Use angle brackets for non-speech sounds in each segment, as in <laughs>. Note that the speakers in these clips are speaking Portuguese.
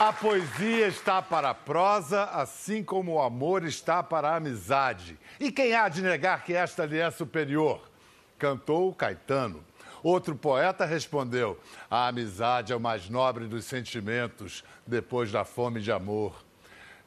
A poesia está para a prosa, assim como o amor está para a amizade. E quem há de negar que esta lhe é superior? Cantou Caetano. Outro poeta respondeu: A amizade é o mais nobre dos sentimentos, depois da fome de amor.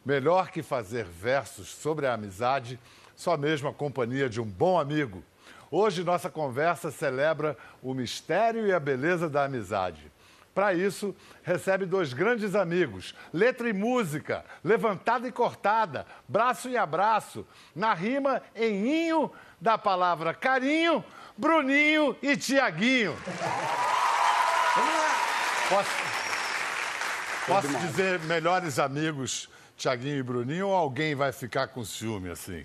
Melhor que fazer versos sobre a amizade, só mesmo a companhia de um bom amigo. Hoje nossa conversa celebra o mistério e a beleza da amizade. Para isso, recebe dois grandes amigos, letra e música, levantada e cortada, braço e abraço, na rima em inho da palavra carinho, Bruninho e Tiaguinho. Posso, posso dizer melhores amigos, Tiaguinho e Bruninho, ou alguém vai ficar com ciúme assim?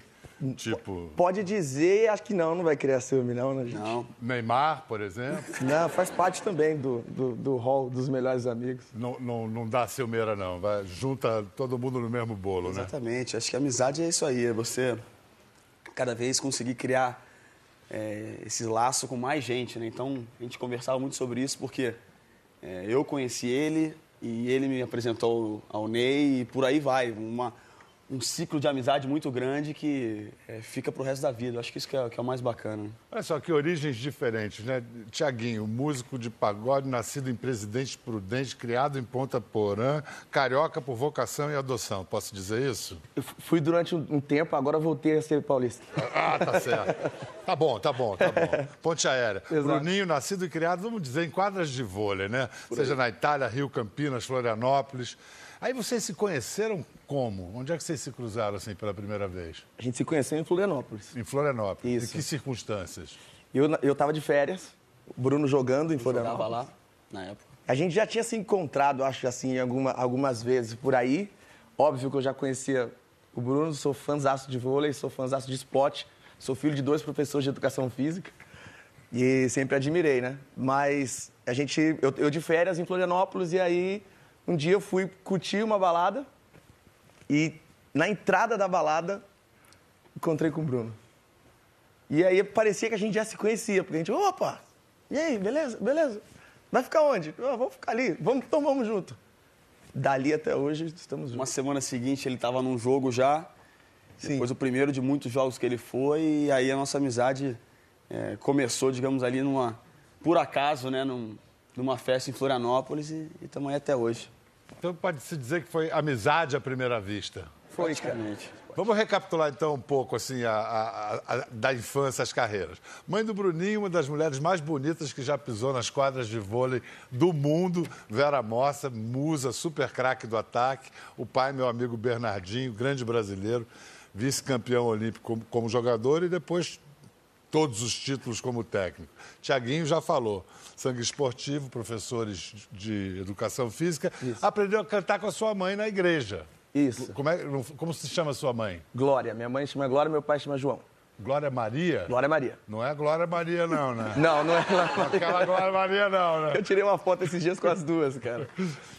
Tipo. Pode dizer, acho que não, não vai criar ciúme, não, né, gente? Não. Neymar, por exemplo. Não, faz parte também do, do, do hall dos melhores amigos. Não, não, não dá ciumeira, não. Vai, junta todo mundo no mesmo bolo, né? Exatamente. Acho que a amizade é isso aí. É você cada vez conseguir criar é, esse laço com mais gente, né? Então, a gente conversava muito sobre isso porque é, eu conheci ele e ele me apresentou ao Ney e por aí vai. Uma um ciclo de amizade muito grande que é, fica pro resto da vida. Eu acho que isso que é, que é, o mais bacana. Olha só, que origens diferentes, né? Tiaguinho, músico de pagode, nascido em Presidente Prudente, criado em Ponta Porã, carioca por vocação e adoção. Posso dizer isso? Eu fui durante um tempo, agora voltei a ser paulista. Ah, tá certo. tá bom, tá bom, tá bom. Ponte aérea. Exato. Bruninho, nascido e criado, vamos dizer, em quadras de vôlei, né? Seja na Itália, Rio, Campinas, Florianópolis. Aí vocês se conheceram como? Onde é que vocês se cruzaram assim pela primeira vez? A gente se conheceu em Florianópolis. Em Florianópolis. Isso. Em que circunstâncias? Eu eu estava de férias, o Bruno jogando em Florianópolis. Jogava lá na época. A gente já tinha se encontrado, acho assim, alguma, algumas vezes por aí. Óbvio que eu já conhecia o Bruno, sou fãzaço de vôlei, sou fãzaço de esporte, sou filho de dois professores de educação física e sempre admirei, né? Mas a gente, eu, eu de férias em Florianópolis e aí um dia eu fui curtir uma balada e na entrada da balada encontrei com o Bruno. E aí parecia que a gente já se conhecia, porque a gente, opa, e aí, beleza? Beleza? Vai ficar onde? Vamos ficar ali, vamos, então vamos junto. Dali até hoje estamos juntos. Uma semana seguinte ele estava num jogo já, Sim. depois o primeiro de muitos jogos que ele foi, e aí a nossa amizade é, começou, digamos, ali numa, por acaso, né, num, numa festa em Florianópolis e estamos aí até hoje. Então pode-se dizer que foi amizade à primeira vista. Foi, Praticamente. Vamos recapitular então um pouco assim a, a, a, da infância às carreiras. Mãe do Bruninho, uma das mulheres mais bonitas que já pisou nas quadras de vôlei do mundo, Vera Mossa, musa, super craque do ataque. O pai, meu amigo Bernardinho, grande brasileiro, vice-campeão olímpico como, como jogador e depois todos os títulos como técnico. Tiaguinho já falou. Sangue esportivo, professores de educação física. Isso. Aprendeu a cantar com a sua mãe na igreja. Isso. Como, é, como se chama sua mãe? Glória. Minha mãe chama Glória, meu pai chama João. Glória Maria? Glória Maria. Não é Glória Maria, não, né? <laughs> não, não é Glória Maria. Aquela Glória Maria, não, né? Eu tirei uma foto esses dias com as duas, cara.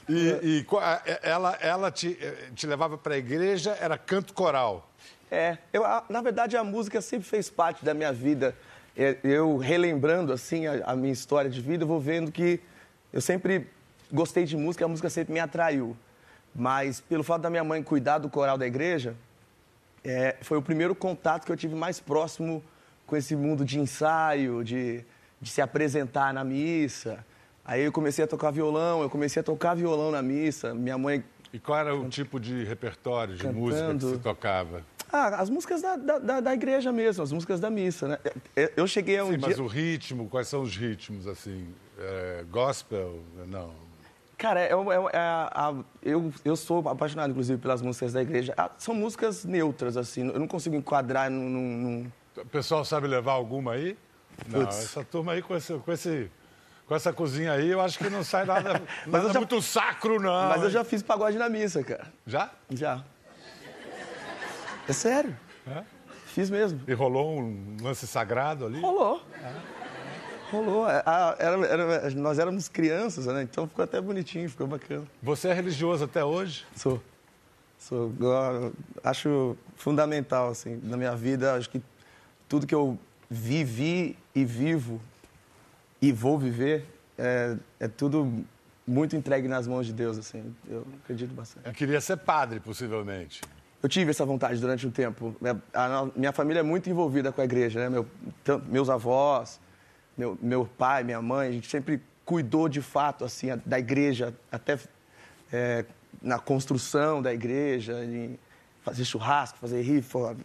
E, e ela, ela te, te levava para a igreja, era canto coral. É, eu, na verdade a música sempre fez parte da minha vida. É, eu relembrando assim a, a minha história de vida, eu vou vendo que eu sempre gostei de música, a música sempre me atraiu. Mas pelo fato da minha mãe cuidar do coral da igreja, é, foi o primeiro contato que eu tive mais próximo com esse mundo de ensaio, de, de se apresentar na missa. Aí eu comecei a tocar violão, eu comecei a tocar violão na missa. Minha mãe. E qual era o tipo de repertório, de cantando. música que você tocava? Ah, as músicas da, da, da, igreja mesmo, as músicas da missa, né? Eu cheguei a um Sim, dia... mas o ritmo, quais são os ritmos, assim? É, gospel? Não. Cara, é, é, é, eu, eu sou apaixonado, inclusive, pelas músicas da igreja. Ah, são músicas neutras, assim, eu não consigo enquadrar num... num... O pessoal sabe levar alguma aí? Não, Puts. essa turma aí com esse, com esse com essa cozinha aí, eu acho que não sai nada, <laughs> nada já, muito sacro, não. Mas eu já fiz pagode na missa, cara. Já? Já. É sério. É? Fiz mesmo. E rolou um lance sagrado ali? Rolou. É. Rolou. É, era, era, nós éramos crianças, né? Então ficou até bonitinho, ficou bacana. Você é religioso até hoje? Sou. Sou. Acho fundamental, assim, na minha vida. Acho que tudo que eu vivi e vivo e vou viver é, é tudo muito entregue nas mãos de Deus, assim. Eu acredito bastante. Eu queria ser padre, possivelmente. Eu tive essa vontade durante um tempo. Minha, a, minha família é muito envolvida com a igreja, né? Meu, meus avós, meu, meu pai, minha mãe, a gente sempre cuidou de fato assim da igreja, até é, na construção da igreja, em fazer churrasco, fazer rifa,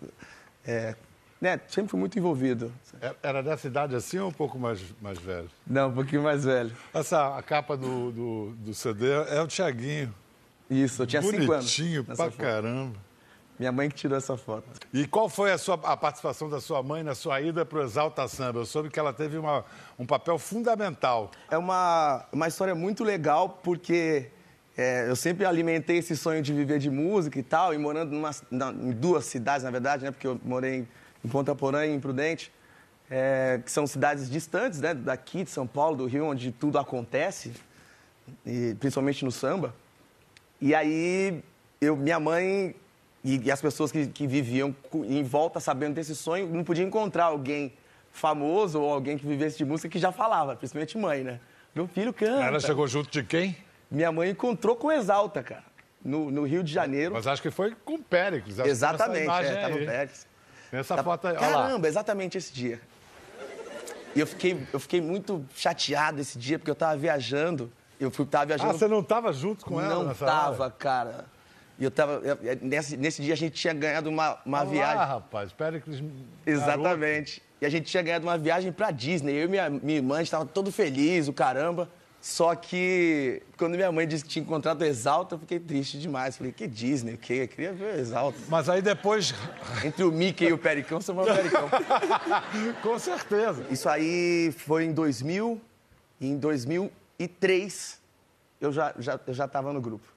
é, né? Sempre fui muito envolvido. É, era dessa idade assim ou um pouco mais, mais velho? Não, um pouquinho mais velho. Essa, a capa do, do, do CD é o Tiaguinho. Isso, eu tinha cinco anos. Bonitinho pra foto. caramba. Minha mãe que tirou essa foto. E qual foi a, sua, a participação da sua mãe na sua ida para o Exalta Samba? Eu soube que ela teve uma, um papel fundamental. É uma, uma história muito legal, porque é, eu sempre alimentei esse sonho de viver de música e tal, e morando numa, na, em duas cidades, na verdade, né? Porque eu morei em Ponta Porã e em Prudente, é, que são cidades distantes, né? Daqui de São Paulo, do Rio, onde tudo acontece, e, principalmente no samba. E aí, eu, minha mãe e, e as pessoas que, que, viviam em volta sabendo desse sonho não podiam encontrar alguém famoso ou alguém que vivesse de música que já falava, principalmente mãe, né? Meu filho canta. Ela chegou junto de quem? Minha mãe encontrou com Exalta, cara, no, no Rio de Janeiro. Mas acho que foi com o Péricles. Exatamente, é, tava o Péricles. Essa tá... foto aí, Caramba, exatamente esse dia. E eu fiquei, eu fiquei muito chateado esse dia, porque eu tava viajando. Eu fui, tava viajando. Ah, você não tava junto com ela? Não tava, hora? cara. E eu tava. Nesse, nesse dia a gente tinha ganhado uma, uma Olá, viagem. Ah, rapaz, Péricles. Exatamente. Garoto. E a gente tinha ganhado uma viagem pra Disney. Eu e minha, minha irmã estava todo feliz, o caramba. Só que quando minha mãe disse que tinha encontrado o Exalta, eu fiquei triste demais. Falei, que Disney, o quê? Eu queria ver o Exalta. Mas aí depois. Entre o Mickey e o Pericão, sou o Pericão. <laughs> Com certeza. Isso aí foi em 2000. E em 2003 eu já, já, eu já estava no grupo.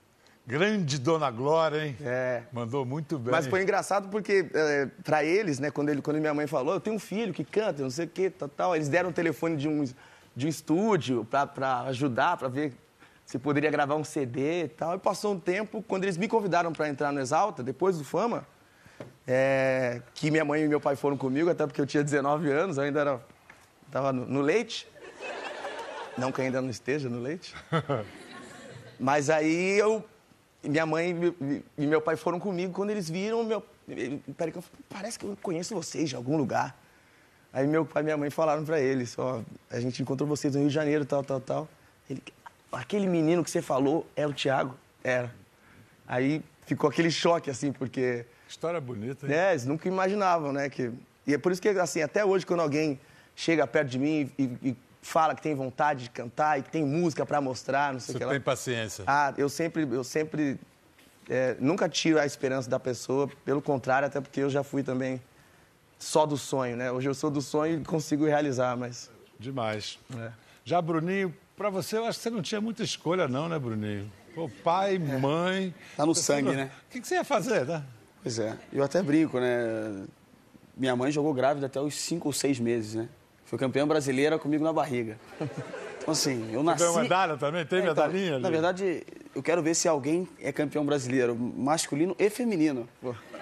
Grande Dona Glória, hein? É. Mandou muito bem. Mas foi engraçado porque, é, para eles, né, quando, ele, quando minha mãe falou, eu tenho um filho que canta, não sei o quê, tal, tal, eles deram o telefone de um, de um estúdio para ajudar, para ver se poderia gravar um CD e tal. E passou um tempo, quando eles me convidaram para entrar no Exalta, depois do Fama, é, que minha mãe e meu pai foram comigo, até porque eu tinha 19 anos, eu ainda era, estava no, no leite. Não que ainda não esteja no leite. <laughs> Mas aí eu minha mãe e meu pai foram comigo quando eles viram meu. Peraí, parece que eu conheço vocês de algum lugar. Aí meu pai e minha mãe falaram para eles, ó, a gente encontrou vocês no Rio de Janeiro, tal, tal, tal. Ele, aquele menino que você falou é o Tiago? Era. Aí ficou aquele choque, assim, porque... História bonita, hein? É, eles nunca imaginavam, né? Que... E é por isso que, assim, até hoje, quando alguém chega perto de mim e, e fala que tem vontade de cantar e que tem música para mostrar, não sei o que lá. Você tem paciência. Ah, eu sempre, eu sempre é, nunca tiro a esperança da pessoa, pelo contrário, até porque eu já fui também só do sonho, né? Hoje eu sou do sonho e consigo realizar, mas... Demais. É. Já, Bruninho, para você, eu acho que você não tinha muita escolha não, né, Bruninho? Pô, pai, é. mãe... Tá no sangue, né? O que, que você ia fazer, né? Pois é. Eu até brinco, né? Minha mãe jogou grávida até os cinco ou seis meses, né? Foi campeã brasileira comigo na barriga. <laughs> Então, assim, eu nasci... Tem medalha também? Tem é, então, medalhinha ali? Na verdade, eu quero ver se alguém é campeão brasileiro, masculino e feminino.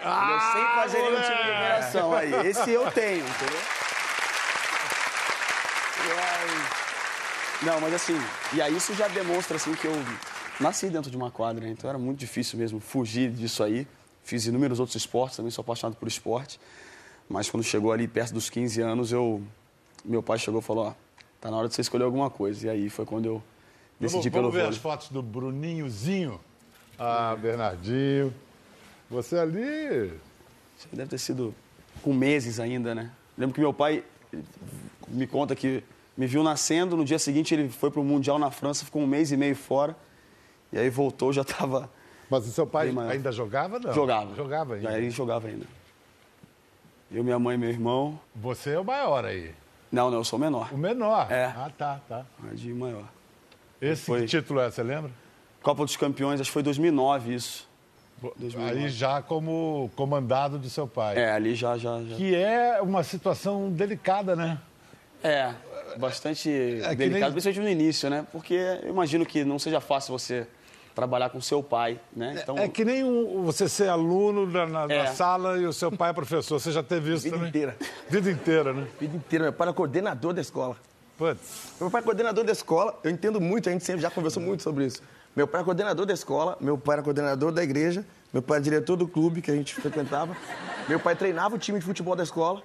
Ah, eu sempre fazeria um time de numeração aí. Esse eu tenho, entendeu? Não, mas assim, e aí isso já demonstra assim que eu nasci dentro de uma quadra, então era muito difícil mesmo fugir disso aí. Fiz inúmeros outros esportes, também sou apaixonado por esporte. Mas quando chegou ali perto dos 15 anos, eu meu pai chegou e falou, ó, tá na hora de você escolher alguma coisa. E aí foi quando eu decidi vamos, pelo Vamos ver vôlei. as fotos do Bruninhozinho. Ah, Bernardinho. Você ali... Você deve ter sido com meses ainda, né? Lembro que meu pai me conta que me viu nascendo, no dia seguinte ele foi para o Mundial na França, ficou um mês e meio fora. E aí voltou, já estava... Mas o seu pai ainda jogava, não? Jogava. Jogava ainda? Aí jogava ainda. Eu, minha mãe e meu irmão. Você é o maior aí? Não, não, eu sou o menor. O menor? É. Ah, tá, tá. De maior. Esse foi... título é, você lembra? Copa dos Campeões, acho que foi 2009 isso. 2009. Aí já como comandado do seu pai. É, ali já, já, já. Que é uma situação delicada, né? É, bastante é delicada, nem... principalmente no início, né? Porque eu imagino que não seja fácil você trabalhar com seu pai, né? É, então... É, que nem um, você ser aluno na, na, é. na, sala e o seu pai é professor. Você já teve isso Vida também? inteira. Vida inteira, né? Vida inteira. Meu pai era coordenador da escola. Putz. Meu pai é coordenador da escola, eu entendo muito, a gente sempre já conversou muito sobre isso. Meu pai é coordenador da escola, meu pai era coordenador da igreja, meu pai é diretor do clube que a gente frequentava, meu pai treinava o time de futebol da escola.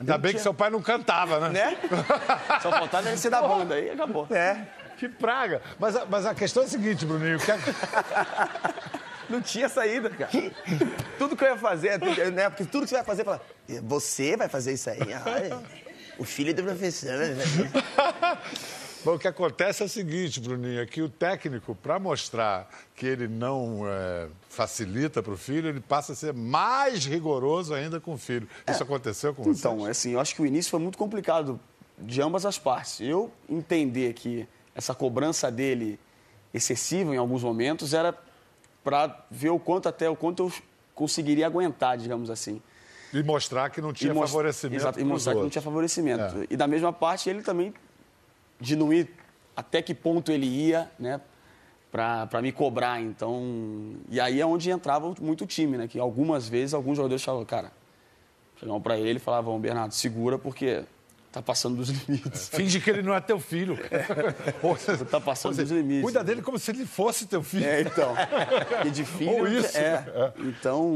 Ainda bem que seu pai não cantava, né? Né? <laughs> Só faltava ele ser da banda, aí acabou. É. Que praga. Mas, a- mas a questão é a seguinte, Bruninho. que é- <laughs> Não tinha saída, cara. Tudo que eu ia fazer, tudo- né? Porque tudo que você vai fazer, fala, você vai fazer isso aí. Ah, é. O filho do professor. né? <laughs> Bom, o que acontece é o seguinte, Bruninho, é que o técnico, para mostrar que ele não é, facilita para o filho, ele passa a ser mais rigoroso ainda com o filho. Isso aconteceu com você? Então, assim, eu acho que o início foi muito complicado de ambas as partes. Eu entender que essa cobrança dele excessiva em alguns momentos era para ver o quanto até o quanto eu conseguiria aguentar, digamos assim. E mostrar que não tinha mos- favorecimento Exato, e mostrar que não outros. tinha favorecimento. É. E da mesma parte, ele também diminuir até que ponto ele ia, né, para me cobrar. Então, e aí é onde entrava muito o time, né, que algumas vezes alguns jogadores falavam, cara, chegavam para ele e falavam, Bernardo, segura porque tá passando dos limites. Finge que ele não é teu filho. Seja, Tá passando seja, dos limites. Cuida dele como se ele fosse teu filho. É, então. E de filho, Ou isso, é. né? Então,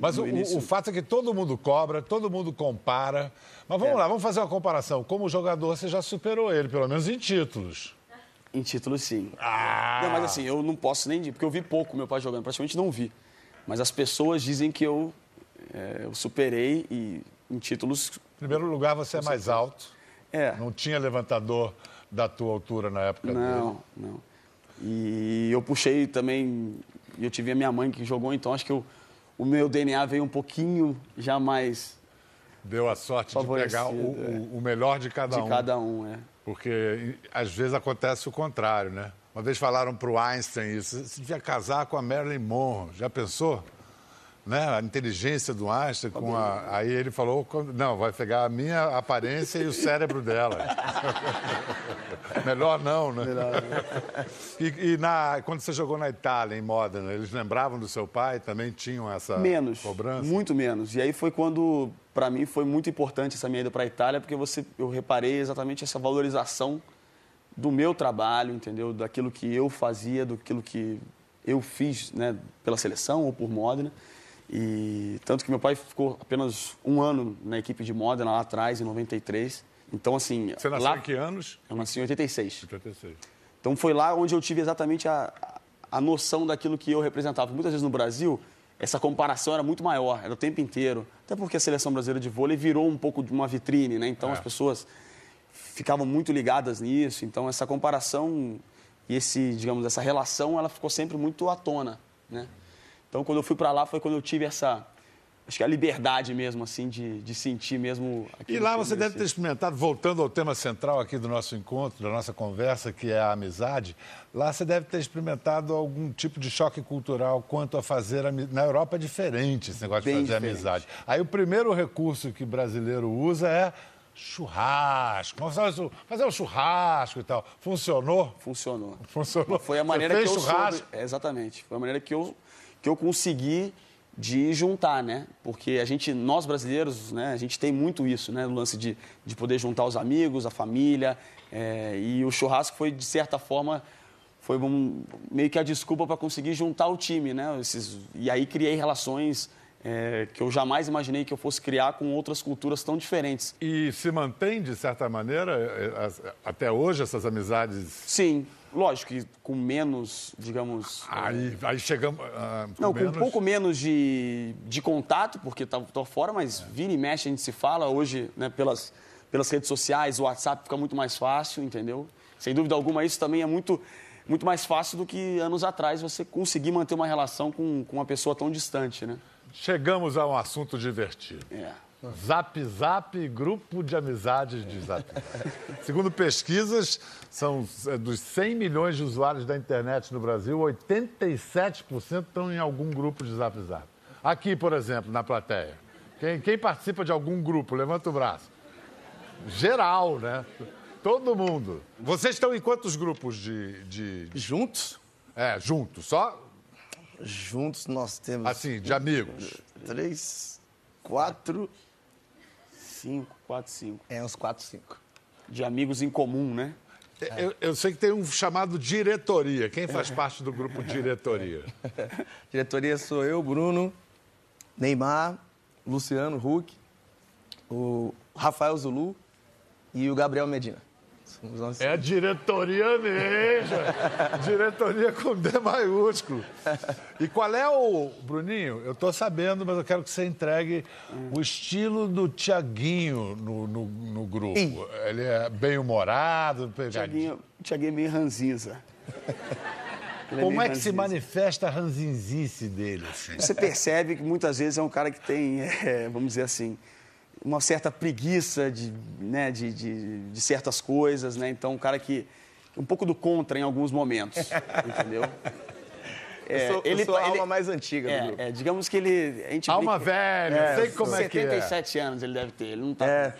Mas o, início- o fato é que todo mundo cobra, todo mundo compara. Mas É. vamos lá, vamos fazer uma comparação. Como jogador, você já superou ele, pelo menos em títulos. Em título, sim. Ah! Não, mas assim, eu não posso nem... Porque eu vi pouco meu pai jogando, praticamente não vi. Mas as pessoas dizem que eu, é, eu superei e em títulos... Em primeiro lugar, você é mais alto. É, Não tinha levantador da tua altura na época dele. não, não. E eu puxei também... Eu tive a minha mãe que jogou, então acho que eu, o meu DNA veio um pouquinho já mais Deu a sorte de pegar o, é. o- melhor de cada de um. cada um, é. Porque às vezes acontece o contrário, né? Uma vez falaram para o Einstein isso, você devia casar com a Marilyn Monroe. Já pensou? Né? A inteligência do Einstein com a... Aí ele falou, não, vai pegar a minha aparência e o cérebro dela. <laughs> Melhor não, né? E, e na, quando você jogou na Itália, em Modena, eles lembravam do seu pai? Também tinham essa Menos. cobrança? Muito menos. E aí foi quando, para mim, foi muito importante essa minha ida para a Itália, porque você, eu reparei exatamente essa valorização do meu trabalho, entendeu? Daquilo que eu fazia, daquilo que eu fiz, né, pela seleção ou por Modena. E tanto que meu pai ficou apenas um ano na equipe de Modena lá atrás, em 93. Então, assim, Você nasceu lá em que anos? eu nasci em 86. 86. Então foi lá onde eu tive exatamente a, a noção daquilo que eu representava. Muitas vezes no Brasil, essa comparação era muito maior, era o tempo inteiro. Até porque a seleção brasileira de vôlei virou um pouco de uma vitrine, né? Então É. as pessoas ficavam muito ligadas nisso. Então essa comparação e esse, digamos, essa relação, ela ficou sempre muito à tona, né? Então quando eu fui para lá foi quando eu tive essa acho que a liberdade mesmo assim de, de sentir mesmo E lá você deve ter experimentado, voltando ao tema central aqui do nosso encontro, da nossa conversa, que é a amizade, lá você deve ter experimentado algum tipo de choque cultural quanto a fazer. Na Europa é diferente esse negócio Bem de fazer diferente. amizade. Aí o primeiro recurso que brasileiro usa é churrasco. Fazer um- churrasco e tal. Funcionou? funcionou. Funcionou. Foi a maneira que eu churrasco? soube, é, exatamente. Foi a maneira que eu que eu consegui de juntar, né? Porque a gente, nós brasileiros, né? A gente tem muito isso, né? O lance de, de poder juntar os amigos, a família. é, e o churrasco foi de certa forma foi um- meio que a desculpa para conseguir juntar o time, né? Esses, e aí criei relações é, que eu jamais imaginei que eu fosse criar com outras culturas tão diferentes. E se mantém, de certa maneira, eh, até hoje, essas amizades. Sim, lógico que com menos, digamos, Aí, aí chegamos. ah, Não, com menos- um pouco menos de, de contato, porque tá, tô fora, mas vira e mexe a gente se fala. Hoje, né, pelas, pelas redes sociais, o WhatsApp fica muito mais fácil, entendeu? Sem dúvida alguma, isso também é muito, muito mais fácil do que anos atrás você conseguir manter uma relação com, com uma pessoa tão distante, né? Chegamos a um assunto divertido. É. Zap Zap, grupo de amizades de Zap. <laughs> Segundo pesquisas, são é, dos 100 milhões de usuários da internet no Brasil, 87% estão em algum grupo de Zap Zap. Aqui, por exemplo, na plateia. Quem, quem participa de algum grupo? Levanta o braço. Geral, né? Todo mundo. Vocês estão em quantos grupos de- de- Juntos? é, juntos? Só Juntos nós temos assim, de amigos. três, quatro, Cinco, quatro, cinco. é uns quatro, cinco. de amigos em comum, né? Eu, eu sei que tem um chamado diretoria. Quem faz parte do grupo diretoria? <laughs> Diretoria sou eu, Bruno, Neymar, Luciano Huck, o Rafael Zulu e o Gabriel Medina. Nós- É a diretoria mesmo. <laughs> diretoria com D maiúsculo. E qual é o. Bruninho, eu tô sabendo, mas eu quero que você entregue o estilo do Tiaguinho no, no, no grupo. Ih. Ele é bem-humorado, pegadinho. Tiaguinho, Tiaguinho é meio ranzinza. <laughs> Ele é Como é que se ranzinza. manifesta a ranzinzice dele? assim? Você percebe que muitas vezes é um cara que tem, <laughs> é, vamos dizer assim, uma certa preguiça de, né, de, de, de certas coisas, né? Então, um cara que. Um pouco do contra em alguns momentos, <laughs> entendeu? Eu sou, eu sou a alma mais antiga do é, grupo. é, digamos que ele. A gente Alma brinca- velha, sei como é que é. 77 anos ele deve ter, ele não tá É.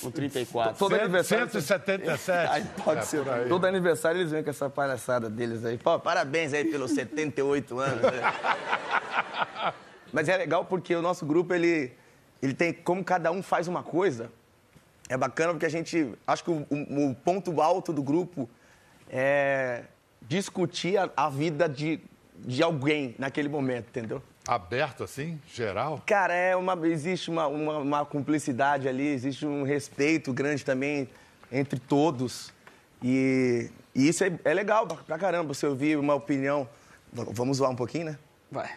com 34. Todo aniversário- 177. <laughs> Aí pode É, ser. aí. Todo aniversário eles vêm com essa palhaçada deles aí. Pô, parabéns aí pelos 78 anos. né? <laughs> Mas é legal porque o nosso grupo, ele, ele tem, como cada um faz uma coisa, é bacana porque a gente, acho que o, o- o ponto alto do grupo é discutir a, a vida de, de alguém naquele momento, entendeu? Aberto assim, geral? Cara, é uma, existe uma, uma, uma cumplicidade ali, existe um respeito grande também entre todos. E, e isso é, é legal pra, caramba, você ouvir uma opinião. Vamos zoar um pouquinho, né? Vai.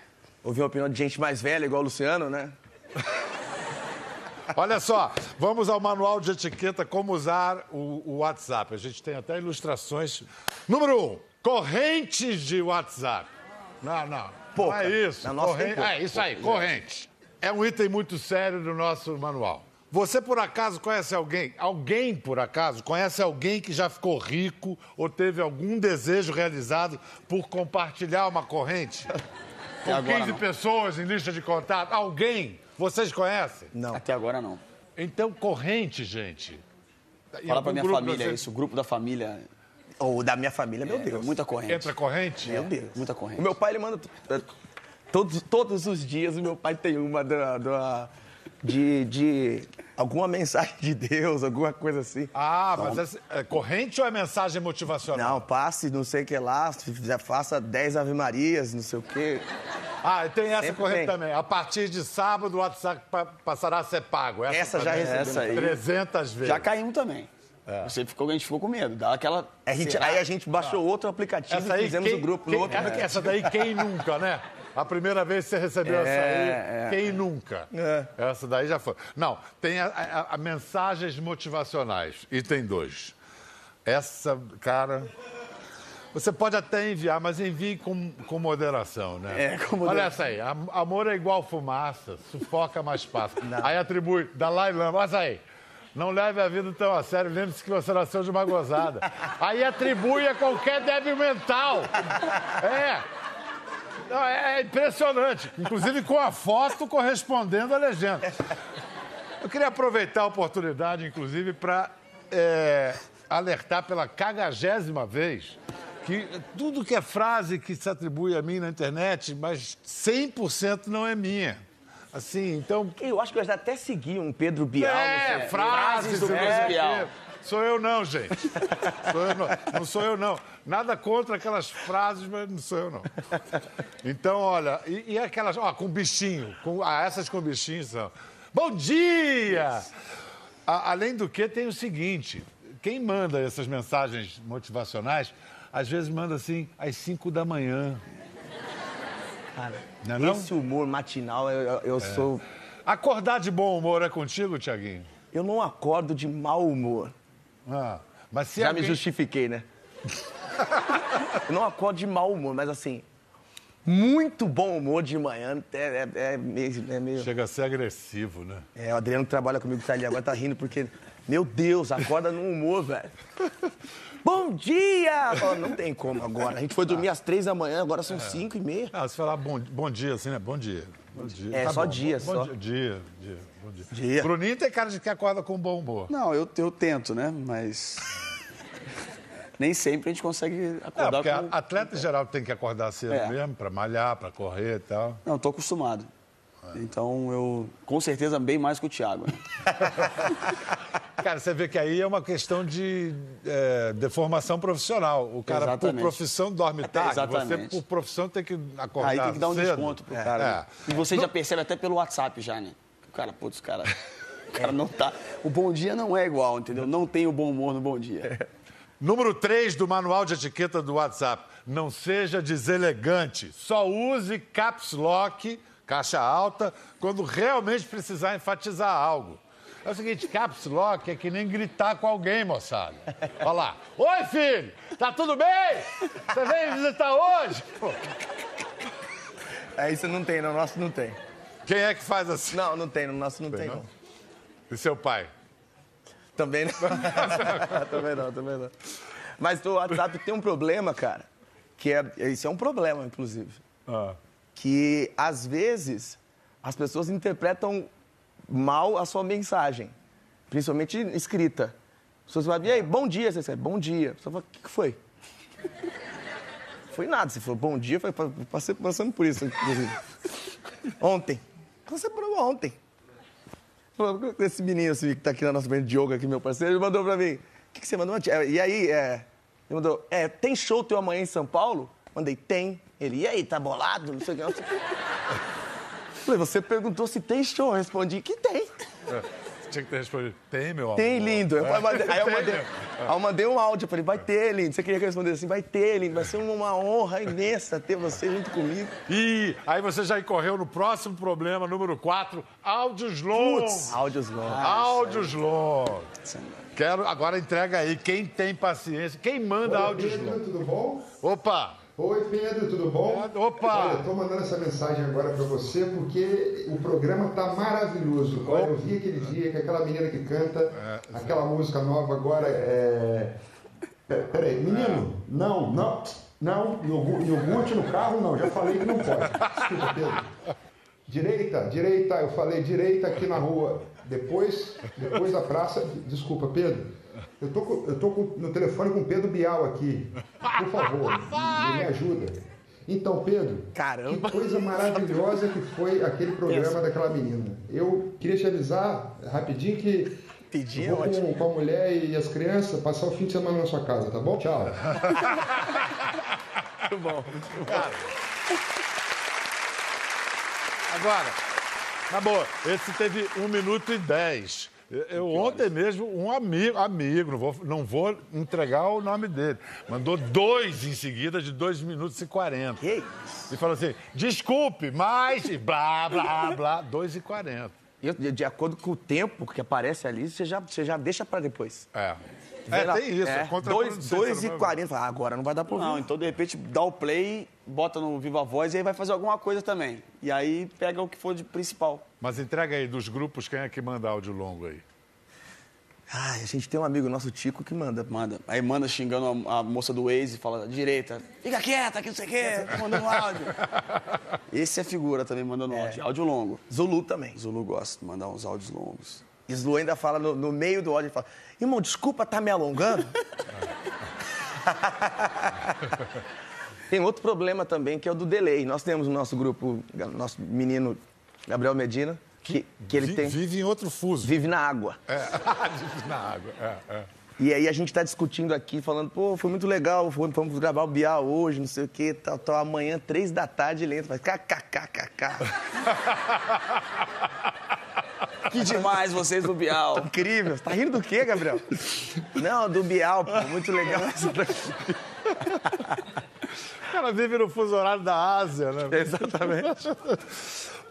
Ouvir uma opinião de gente mais velha, igual o Luciano, né? <laughs> Olha só, vamos ao manual de etiqueta como usar o, o WhatsApp. A gente tem até ilustrações. Número um, correntes de WhatsApp. Não, não. Pouca. Não é isso. Na nossa Corrente- pouca. É isso aí, corrente. É um item muito sério do nosso manual. Você, por acaso, conhece alguém? Alguém, por acaso, conhece alguém que já ficou rico ou teve algum desejo realizado por compartilhar uma corrente? Com agora 15 não. pessoas em lista de contato? Alguém? Vocês conhecem? Não. Até agora não. Então, corrente, gente. Fala pra minha família você isso, o grupo da família. Ou da minha família, meu Deus. Muita corrente. Entra corrente? Meu Deus. Muita corrente. O meu pai, ele manda. Todos, todos os dias, o meu pai tem uma da, da- de, de alguma mensagem de Deus, alguma coisa assim. Ah, mas é, é corrente ou é mensagem motivacional? Não, passe, não sei o que lá, faça 10 Ave Marias, não sei o quê. Ah, tem essa Sempre corrente tem. também. A partir de sábado, o WhatsApp pa- passará a ser pago. Essa já também. recebemos. Essa aí. 300 vezes. Já caímos também. Você ficou, a gente ficou com medo. Dá aquela. A gente- aí a gente baixou outro aplicativo Essa e fizemos quem, o grupo quem- no outro. essa, essa daí, quem nunca, né? A primeira vez que você recebeu essa aí, é. quem nunca? É. Essa daí já foi. Não, tem a, a- a mensagens motivacionais. Item 2. Essa, cara. Você pode até enviar, mas envie com, com moderação, né? É, com Olha moderação. essa aí. am- Amor é igual fumaça, sufoca mais passa. Aí atribui, Dalai Lama, olha essa aí. Não leve a vida tão a sério, lembre-se que você nasceu de uma gozada. Aí atribui a qualquer débil mental. É. Não, é impressionante. Inclusive com a foto correspondendo à legenda. Eu queria aproveitar a oportunidade, inclusive, para alertar pela cagagésima vez que tudo que é frase que se atribui a mim na internet, mas 100% não é minha. Assim, então. Eu acho que eu já até segui um Pedro Bial. É, sei. frases do do Pedro Bial. Sou eu não, gente. Sou eu não. Não sou eu não. Nada contra aquelas frases, mas não sou eu não. Então, olha, e, e aquelas, ó, com bichinho, com, ah, essas com bichinho são. Bom dia! A- além do que, tem o seguinte: quem manda essas mensagens motivacionais, às vezes manda assim, às 5 da manhã. Cara, Não é não? esse humor matinal, eu, eu- eu sou. Acordar de bom humor é contigo, Tiaguinho? Eu não acordo de mau humor. Ah, mas se Já alguém... me justifiquei, né? eu não acordo de mau humor, mas assim, muito bom humor de manhã é, é- é meio. É, meio... Chega a ser agressivo, né? É, o Adriano que trabalha comigo tá ali agora tá rindo porque, meu Deus, acorda no humor, velho. Bom dia! Não tem como agora. A gente foi dormir às três da manhã, agora são cinco e meia. Ah, se falar bom, bom dia, assim, né? Bom dia. Bom dia. É, só bom. dia, bom só. Dia, dia, dia, bom dia. Dia. Bruninho tem cara de que acorda com bom humor. Não, eu, eu tento, né? Mas. <laughs> Nem sempre a gente consegue acordar porque com. atleta em geral tem que acordar cedo É. mesmo, pra malhar, pra correr e tal. Não, tô acostumado. Então eu, com certeza, bem mais que o Thiago. né? <laughs> Cara, você vê que aí é uma questão de é, deformação profissional. O cara, Exatamente. por profissão, dorme tarde. Você, Exatamente. por profissão, tem que acordar Aí tem que dar um cedo. desconto pro cara. né? É. E você já percebe até pelo WhatsApp já, né? O cara, putz, o cara. <laughs> O cara não tá. O bom dia não é igual, entendeu? Não tem o bom humor no bom dia. Número 3 do manual de etiqueta do WhatsApp. Não seja deselegante. Só use caps lock, caixa alta, quando realmente precisar enfatizar algo. É o seguinte, caps lock é que nem gritar com alguém, moçada. Olha lá. Oi, filho! Tá tudo bem? Você veio visitar hoje? Pô, É, isso não tem, no nosso não tem. Quem é que faz assim? Não, não tem, no nosso não tem, não? E seu pai? Também não. <laughs> também não, também não. Mas o WhatsApp tem um problema, cara, que é. Isso é um problema, inclusive. Ah. Que às vezes as pessoas interpretam mal a sua mensagem, principalmente escrita. As pessoas falam, e aí, bom dia, você escreve, bom dia. A pessoa fala, o que, que foi? Foi nada. Você falou bom dia, foi, passei passando por isso, inclusive. Ontem. Você falou ontem. Esse menino assim, que tá aqui na nossa frente, Diogo, aqui, meu parceiro, ele mandou pra mim. O que, que você mandou? E aí, é, ele mandou, é, tem show teu amanhã em São Paulo? Mandei, tem. Ele, e aí, tá bolado? Não sei o que. <laughs> Falei, você perguntou se tem show. Eu respondi que tem. Tinha que ter respondido. Tem, meu amor. Tem, lindo. Eu É. mandei- <laughs> aí eu mandei, aí eu mandei um áudio, eu falei, vai ter, lindo. Você queria que eu respondesse assim, vai ter, lindo. Vai ser uma honra imensa ter você junto comigo. E aí você já incorreu no próximo problema, número 4, áudios longos. Áudios longos. Áudios longos. Quero, agora entrega aí, quem tem paciência, quem manda áudios Pedro, longos. tudo bom? Opa! Oi, Pedro, tudo bom? Opa! Olha, eu tô mandando essa mensagem agora para você porque o programa tá maravilhoso. Olha, eu vi aquele dia que aquela menina que canta É, aquela música nova agora é. Pe- Peraí, menino, não, não, não, iogu- iogurte no carro não, já falei que não pode. Desculpa, Pedro. Direita, direita, eu falei direita aqui na rua. Depois, depois da praça, desculpa, Pedro. Eu tô, com- eu tô com- no telefone com o Pedro Bial aqui. Por favor, <laughs> me, me ajuda. Então, Pedro, Caramba. que coisa maravilhosa que foi aquele programa daquela menina. Eu queria te avisar rapidinho que eu vou ótimo. com, com a mulher e as crianças passar o fim de semana na sua casa, tá bom? Tchau. <laughs> Muito bom. Agora, na boa, esse teve 1 minuto e 10. Eu, ontem mesmo, um amigo, amigo não, vou, não vou entregar o nome dele, mandou dois em seguida de 2 minutos e 40. Que isso? E falou assim: desculpe, mas. blá, blá, blá, 2 e 40. E eu- de, de acordo com o tempo que aparece ali, você já, você já deixa pra depois. É. É, tem isso. É, contra 2 e 40. Ah, agora não vai dar pra ouvir. Não, então de repente dá o play, bota no Viva Voz e aí vai fazer alguma coisa também. E aí pega o que for de principal. Mas entrega aí dos grupos quem é que manda áudio longo aí. Ai, a gente tem um amigo nosso, Tico, que manda. Manda. Aí manda xingando a, a moça do Waze e fala, direita, fica quieta, que não sei o quê, tá mandando áudio. <laughs> Esse é figura também mandando áudio. Áudio longo. Zulu também. Zulu gosta de mandar uns áudios longos. E Zulu ainda fala no, no meio do áudio, ele fala, irmão, desculpa tá me alongando. <laughs> Tem outro problema também, que é o do delay. Nós temos no nosso grupo, nosso menino Gabriel Medina, que, que ele Vi- tem, Vive em outro fuso. vive na água. É, <laughs> vive na água. É, é. E aí a gente tá discutindo aqui, falando, pô, foi muito legal, vamos gravar o Bial hoje, não sei o quê, tal, tal. Amanhã, três da tarde, ele entra, faz kkkk. <laughs> Que demais vocês do Bial. <laughs> Incrível. Você tá rindo do quê, Gabriel? Não, do Bial, pô, muito legal. O cara vive no fuso horário da Ásia, né? <laughs> Exatamente.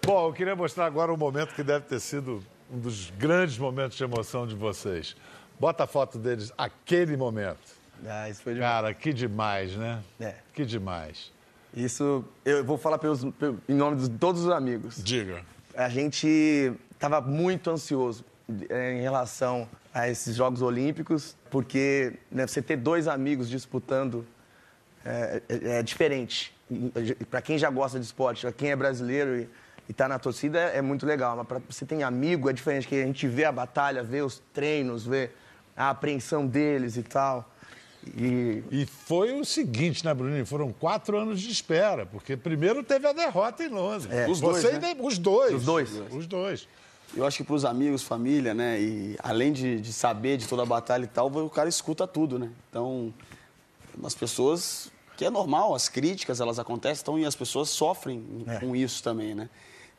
Bom, eu queria mostrar agora um momento que deve ter sido um dos grandes momentos de emoção de vocês. Bota a foto deles, aquele momento. Ah, isso foi demais. Cara, que demais, né? É. Que demais. Isso, eu vou falar pelos, pe- em nome de todos os amigos. Diga. A gente estava muito ansioso eh, em relação a esses Jogos Olímpicos, porque né, você ter dois amigos disputando é, é- é diferente. Para quem já gosta de esporte, para quem é brasileiro e está na torcida, é, é muito legal. Mas para você tem amigo, é diferente, que a gente vê a batalha, vê os treinos, vê a apreensão deles e tal. E E foi o seguinte, né, Bruninho? Foram quatro anos de espera, porque primeiro teve a derrota em Londres. É. Os dois, né? nem- Os dois. Os dois. Os dois. Eu acho que para os amigos, família, né? E além de, de saber de toda a batalha e tal, o cara escuta tudo, né? Então, as pessoas, que é normal, as críticas elas acontecem, então, e as pessoas sofrem É. com isso também, né?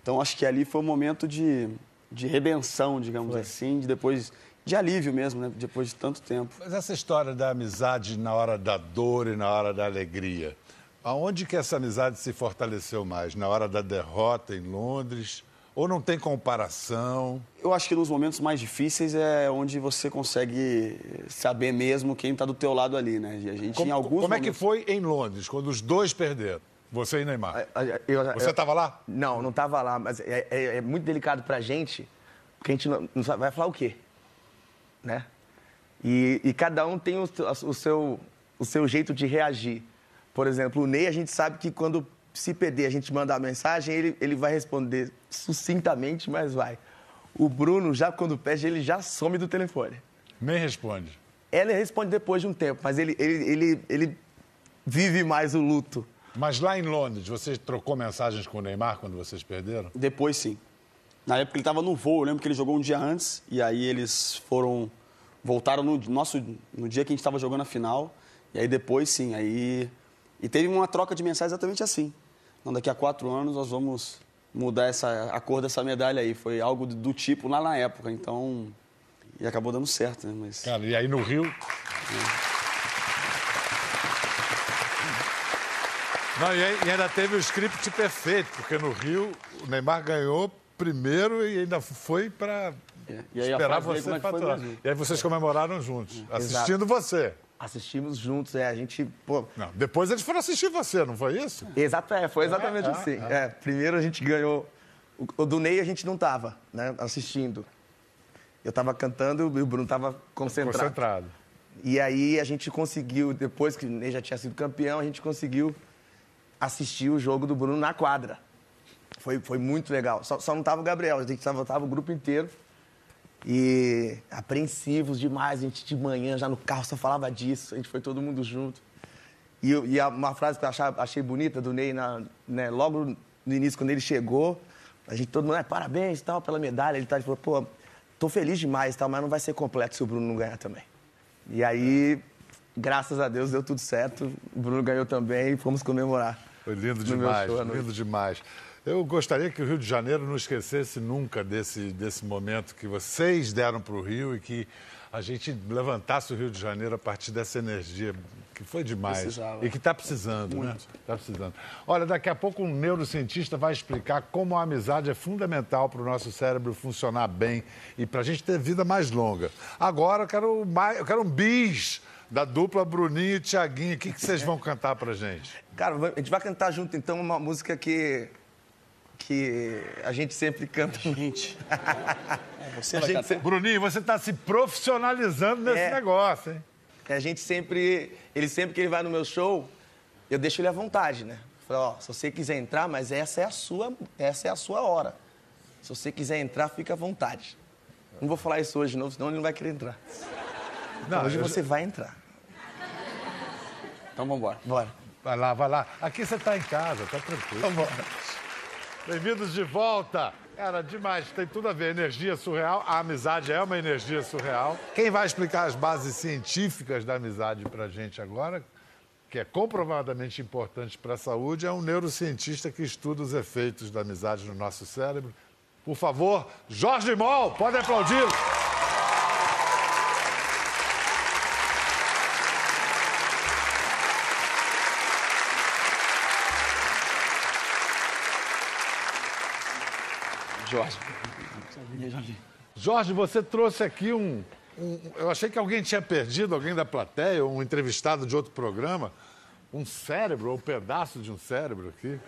Então, acho que ali foi um momento de, de redenção, digamos assim, de depois de alívio mesmo, né? Depois de tanto tempo. Mas essa história da amizade na hora da dor e na hora da alegria, aonde que essa amizade se fortaleceu mais? Na hora da derrota em Londres? Ou não tem comparação? Eu acho que nos momentos mais difíceis é onde você consegue saber mesmo quem está do teu lado ali, né? E a gente Como, em alguns como é que momentos- foi em Londres, quando os dois perderam? Você e Neymar. A- a- eu- Você eu- estava lá? Não, não estava lá, mas é, é- é muito delicado pra gente, porque a gente não, não sabe, vai falar o quê? Né? E, e cada um tem o, o seu, o seu jeito de reagir. Por exemplo, o Ney, a gente sabe que quando se perder, a gente mandar a mensagem, ele, ele vai responder sucintamente, mas vai. O Bruno, já quando perde, ele já some do telefone. Nem responde. Ela responde depois de um tempo, mas ele, ele, ele, ele vive mais o luto. Mas lá em Londres, você trocou mensagens com o Neymar quando vocês perderam? Depois sim. Na época ele estava no voo, eu lembro que ele jogou um dia antes e aí eles foram voltaram no nosso no dia que a gente estava jogando a final e aí depois sim, aí e teve uma troca de mensagens exatamente assim. Então daqui a quatro anos nós vamos mudar essa a cor dessa medalha aí. Foi algo do, tipo lá na época, então e acabou dando certo, né? Mas Cara, e aí no Rio. Não, e, ainda teve o script perfeito, porque no Rio o Neymar ganhou primeiro e ainda foi para É, esperar você é faturar. mesmo? E aí vocês comemoraram juntos, assistindo você. Assistimos juntos, é, a gente, pô, Não, depois eles foram assistir você, não foi isso? Exato, é, foi exatamente É, é, assim. É, primeiro a gente ganhou. O, o do Ney a gente não tava, né, assistindo. Eu tava cantando e o Bruno tava concentrado. Concentrado. E aí a gente conseguiu, depois que o Ney já tinha sido campeão, a gente conseguiu assistir o jogo do Bruno na quadra. Foi, foi muito legal. Só, só não tava o Gabriel, a gente tava, tava o grupo inteiro. E apreensivos demais, a gente de manhã já no carro só falava disso, a gente foi todo mundo junto. E, e uma frase que eu achava- achei bonita do Ney, na- né, logo no início, quando ele chegou, a gente todo mundo, "Ah, parabéns tal, pela medalha. Ele, tá, ele falou, pô, tô feliz demais, tal, mas não vai ser completo se o Bruno não ganhar também. E aí, graças a Deus, deu tudo certo. O Bruno ganhou também e fomos comemorar. Foi lindo demais, show lindo demais. Eu gostaria que o Rio de Janeiro não esquecesse nunca desse, desse momento que vocês deram para o Rio e que a gente levantasse o Rio de Janeiro a partir dessa energia que foi demais Precisava. e que está precisando, né? Está precisando. Olha, daqui a pouco um neurocientista vai explicar como a amizade é fundamental para o nosso cérebro funcionar bem e para a gente ter vida mais longa. Agora eu quero, mais, eu quero um bis da dupla Bruninho e Tiaguinho. O que, que vocês vão cantar para gente? Cara, a gente vai cantar junto, então, uma música que, que a gente sempre canta. gente, <laughs> você vai gente cantar. sempre- Bruninho, você está se profissionalizando nesse É. negócio, hein? A gente sempre, ele sempre que ele vai no meu show, eu deixo ele à vontade, né? Falei, ó, se você quiser entrar, mas essa é a sua, essa é a sua hora. Se você quiser entrar, fica à vontade. Não vou falar isso hoje de novo, senão ele não vai querer entrar. Não, hoje eu- você vai entrar. Então vamos embora. Bora. Vai lá, vai lá. Aqui você está em casa, tá tranquilo. Então bora. Bem-vindos de volta. Cara, demais, tem tudo a ver. Energia surreal, a amizade é uma energia surreal. Quem vai explicar as bases científicas da amizade pra gente agora, que é comprovadamente importante para a saúde, é um neurocientista que estuda os efeitos da amizade no nosso cérebro. Por favor, Jorge Mol, pode aplaudi-lo. Jorge. Jorge, você trouxe aqui um, um- Eu achei que alguém tinha perdido, alguém da plateia, um entrevistado de outro programa, um cérebro, ou um pedaço de um cérebro aqui.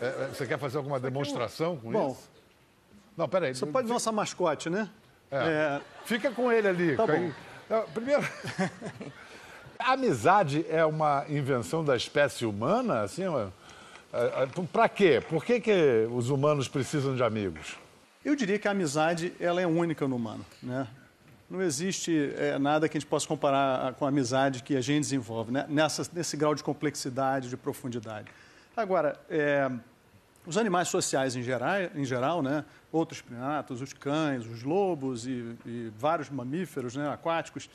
É, é, você quer fazer alguma demonstração com Bom, isso? Não, peraí. Você pode nossa mascote, né? É. Fica com ele ali. Tá bom. Não, Primeiro. <laughs> A amizade é uma invenção da espécie humana? Assim, para quê? Por que, que os humanos precisam de amigos? Eu diria que a amizade ela é única no humano, né? Não existe é, nada que a gente possa comparar a- com a amizade que a gente desenvolve, né? Nessa, nesse grau de complexidade, de profundidade. Agora, é, os animais sociais em geral, em geral né? outros primatas, os cães, os lobos e, e vários mamíferos né? aquáticos,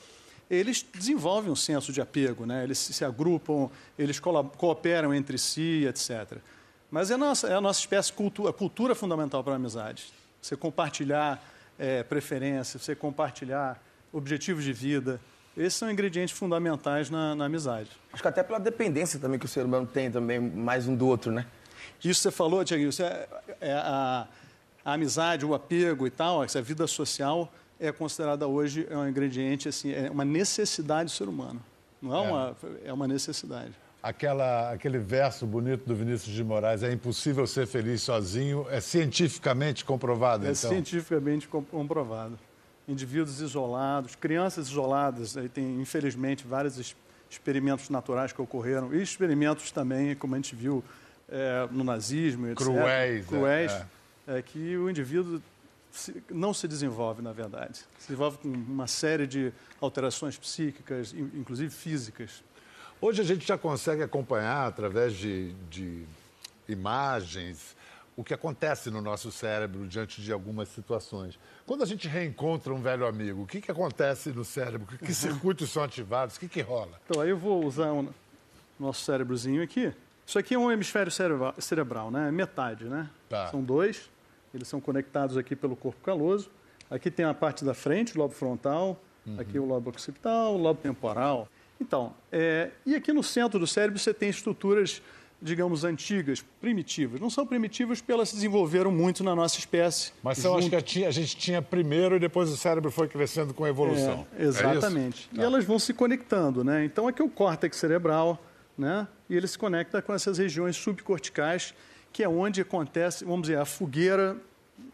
eles desenvolvem um senso de apego, né? eles se agrupam, eles cooperam entre si, etc. Mas é a nossa, é a nossa espécie, cultura, a cultura fundamental para a amizade. Você compartilhar é, preferências, você compartilhar objetivos de vida. Esses são ingredientes fundamentais na, na, amizade. Acho que até pela dependência também que o ser humano tem também, mais um do outro, né? Isso você falou, Tiago, é, é a, a, amizade, o apego e tal, essa vida social é considerada hoje é um ingrediente, assim, é uma necessidade do ser humano. Não é, é. uma, é uma necessidade. Aquela, aquele verso bonito do Vinícius de Moraes, é impossível ser feliz sozinho, é cientificamente comprovado, é então? cientificamente comprovado. Indivíduos isolados, crianças isoladas, aí tem, infelizmente, vários experimentos naturais que ocorreram, e experimentos também, como a gente viu é, no nazismo, etc. Cruéis. Cruéis, é, é que o indivíduo não se desenvolve, na verdade. Se desenvolve com uma série de alterações psíquicas, inclusive físicas. Hoje a gente já consegue acompanhar, através de, de imagens, o que acontece no nosso cérebro diante de algumas situações. Quando a gente reencontra um velho amigo, o que, que acontece no cérebro? Que, que circuitos são ativados? O que, que rola? Então, aí eu vou usar o um, nosso cérebrozinho aqui. Isso aqui é um hemisfério cerebral, né? É metade, né? Tá. São dois. Eles são conectados aqui pelo corpo caloso. Aqui tem a parte da frente, o lobo frontal. Uhum. Aqui o lobo occipital, o lobo temporal. Então, é, e aqui no centro do cérebro você tem estruturas, digamos, antigas, primitivas. Não são primitivas porque elas se desenvolveram muito na nossa espécie. Mas são as que a gente tinha primeiro e depois o cérebro foi crescendo com a evolução. É, exatamente. É e tá. elas vão se conectando, né? Então aqui é o córtex cerebral, né? E ele se conecta com essas regiões subcorticais, que é onde acontece, vamos dizer, a fogueira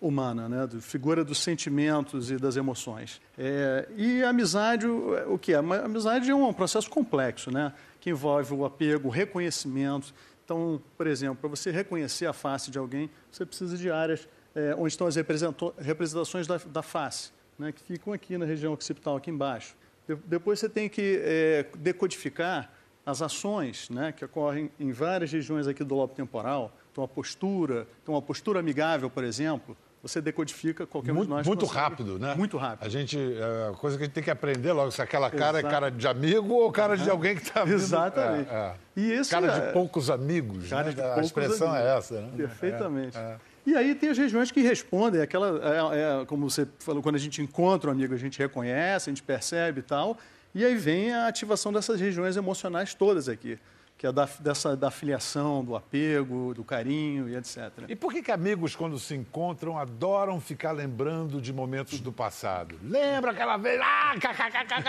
humana, né? Do, figura dos sentimentos e das emoções. É, e a amizade, o, que é? A amizade é um processo complexo, né? que envolve o apego, o reconhecimento. Então, por exemplo, para você reconhecer a face de alguém, você precisa de áreas é, onde estão as representações da, da face, né? que ficam aqui na região occipital, aqui embaixo. De, depois você tem que é, decodificar as ações né, que ocorrem em várias regiões aqui do lobo temporal, então, a postura, então, uma postura amigável, por exemplo, você decodifica qualquer muito, um de nós. Muito rápido, né? Muito rápido. A gente, é, a coisa que a gente tem que aprender logo, se aquela cara Exato. é cara de amigo ou cara de alguém que está Exatamente. É, é. E esse cara é... de poucos amigos, cara né? de poucos A expressão é amigos. é essa, né? Perfeitamente. É, é. E aí tem as regiões que respondem, aquela, é, como você falou, quando a gente encontra um amigo, a gente reconhece, a gente percebe e tal, e aí vem a ativação dessas regiões emocionais todas aqui que é da, dessa, da filiação, do apego, do carinho e etc. E por que, que amigos, quando se encontram, adoram ficar lembrando de momentos do passado? Lembra aquela vez, ah,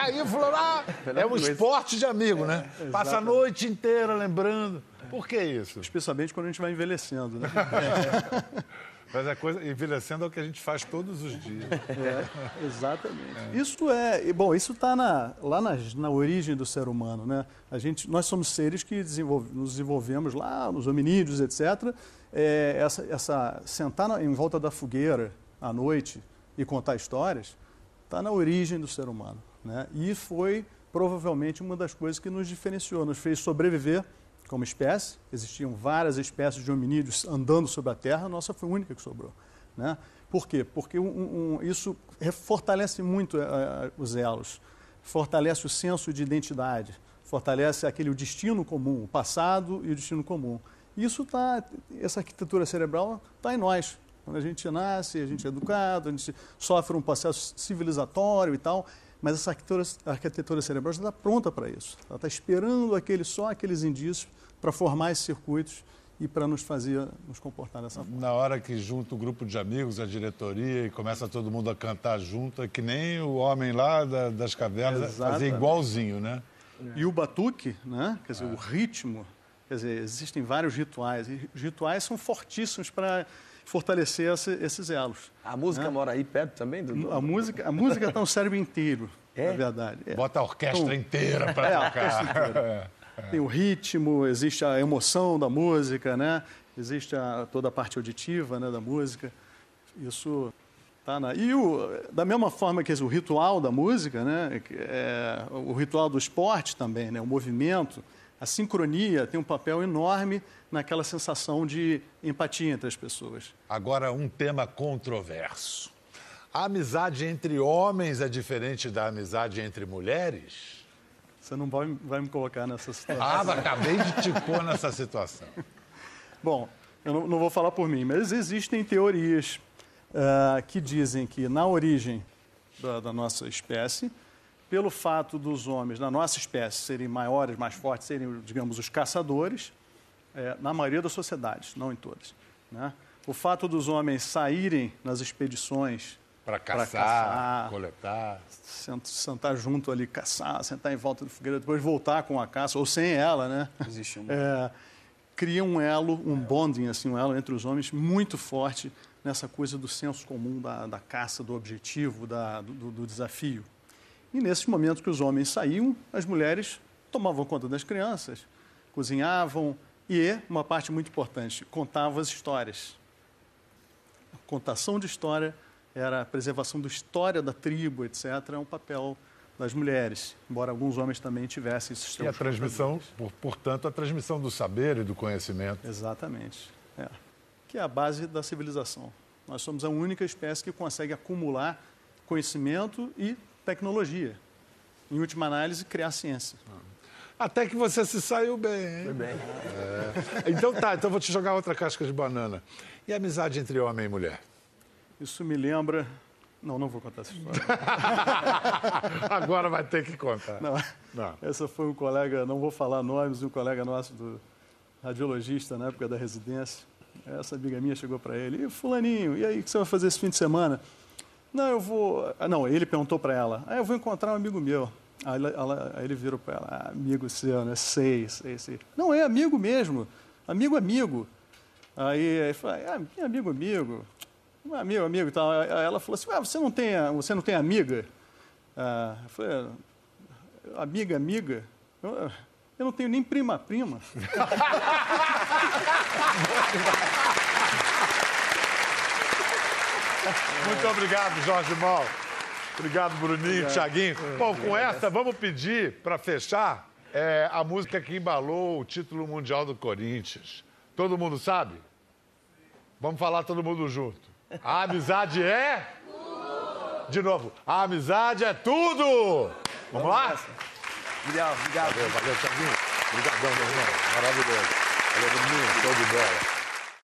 e falou lá. É um esporte de amigo, né? É, Passa a noite inteira lembrando. Por que isso? Especialmente quando a gente vai envelhecendo, né? <laughs> Mas a coisa, envelhecendo é o que a gente faz todos os dias. É, exatamente. É. Isso é, bom, isso está lá na, na origem do ser humano, né? A gente, nós somos seres que desenvolve, nos desenvolvemos lá, nos hominídeos, etc. É, essa, essa sentar na, em volta da fogueira à noite e contar histórias está na origem do ser humano, né? E foi provavelmente uma das coisas que nos diferenciou, nos fez sobreviver como espécie. Existiam várias espécies de hominídeos andando sobre a Terra, a nossa foi a única que sobrou. Né? Por quê? Porque um, um, isso fortalece muito uh, os elos, fortalece o senso de identidade, fortalece aquele destino comum, o passado e o destino comum. Isso tá, essa arquitetura cerebral está em nós. Quando a gente nasce, a gente é educado, a gente sofre um processo civilizatório e tal, mas essa arquitetura, arquitetura cerebral já está pronta para isso. Ela está esperando aquele, só aqueles indícios para formar esses circuitos e para nos fazer nos comportar dessa forma. Na hora que junta o grupo de amigos, a diretoria, e começa todo mundo a cantar junto, é que nem o homem lá da, das cavernas Exatamente. fazia igualzinho, né? E o batuque, né? quer dizer, o ritmo, quer dizer, existem vários rituais, e os rituais são fortíssimos para fortalecer esse, esses elos. A música né? mora aí perto também? Do... A música a música está no cérebro inteiro, é? na verdade. É. Bota a orquestra então, inteira para é, tocar. <laughs> Inteira. Tem o ritmo, existe a emoção da música, né? Existe a, toda a parte auditiva né, da música. Isso tá na... E o, da mesma forma que o ritual da música, né? É, o ritual do esporte também, né? O movimento, A sincronia tem um papel enorme naquela sensação de empatia entre as pessoas. Agora, um tema controverso. A amizade entre homens é diferente da amizade entre mulheres? Você não vai, vai me colocar nessa situação. Ah, acabei de te pôr nessa situação. Bom, eu não, não, vou falar por mim, mas existem teorias uh, que dizem que na origem da, da, nossa espécie, pelo fato dos homens na nossa espécie serem maiores, mais fortes, serem, digamos, os caçadores, é, na maioria das sociedades, não em todas, né? o fato dos homens saírem nas expedições para caçar, caçar, coletar, sentar junto ali, caçar, sentar em volta do fogueira, depois voltar com a caça ou sem ela, né? Existe um... É, cria um elo, um bonding, assim, um elo entre os homens muito forte nessa coisa do senso comum da, da caça, do objetivo, da, do, do desafio. E nesses momentos que os homens saíam, as mulheres tomavam conta das crianças, cozinhavam e, uma parte muito importante, contavam as histórias. A contação de história era a preservação da história da tribo, etc., é um papel das mulheres, embora alguns homens também tivessem esses E a transmissão, por, portanto, a transmissão do saber e do conhecimento. Exatamente. É. Que é a base da civilização. Nós somos a única espécie que consegue acumular conhecimento e tecnologia. Em última análise, criar ciência. Até que você se saiu bem. Foi bem. É. Então tá, então vou te jogar outra casca de banana. E a amizade entre homem e mulher? Isso me lembra. Não, não vou contar essa história. <laughs> Agora vai ter que contar. Não. não. Essa foi um colega, não vou falar nomes, um colega nosso do radiologista na época da residência. Essa amiga minha chegou para ele, e fulaninho, e aí, o que você vai fazer esse fim de semana? Não, eu vou... Ah, não, ele perguntou para ela, ah, eu vou encontrar um amigo meu. Aí, ela, aí ele virou para ela, ah, amigo seu, né? Sei, sei, sei. Não, é amigo mesmo, amigo, amigo. Aí, aí falou, ah, amigo, amigo. Amigo, amigo e tal. Ela falou assim, ah, você não tem, você não tem amiga? Ah, eu falei, amiga, amiga? Eu, eu não tenho nem prima, prima. <laughs> Muito obrigado, Jorge Mal. Obrigado, Bruninho, Thiaguinho. Bom, com essa, vamos pedir, para fechar, é, a música que embalou o título mundial do Corinthians. Todo mundo sabe? Vamos falar todo mundo junto. A amizade é? Tudo. De novo, a amizade é tudo! Vamos lá? Obrigado, obrigado. Valeu, valeu, Thiaguinho. Obrigadão, meu irmão. Maravilhoso. Valeu, Bruninho. Show de bola.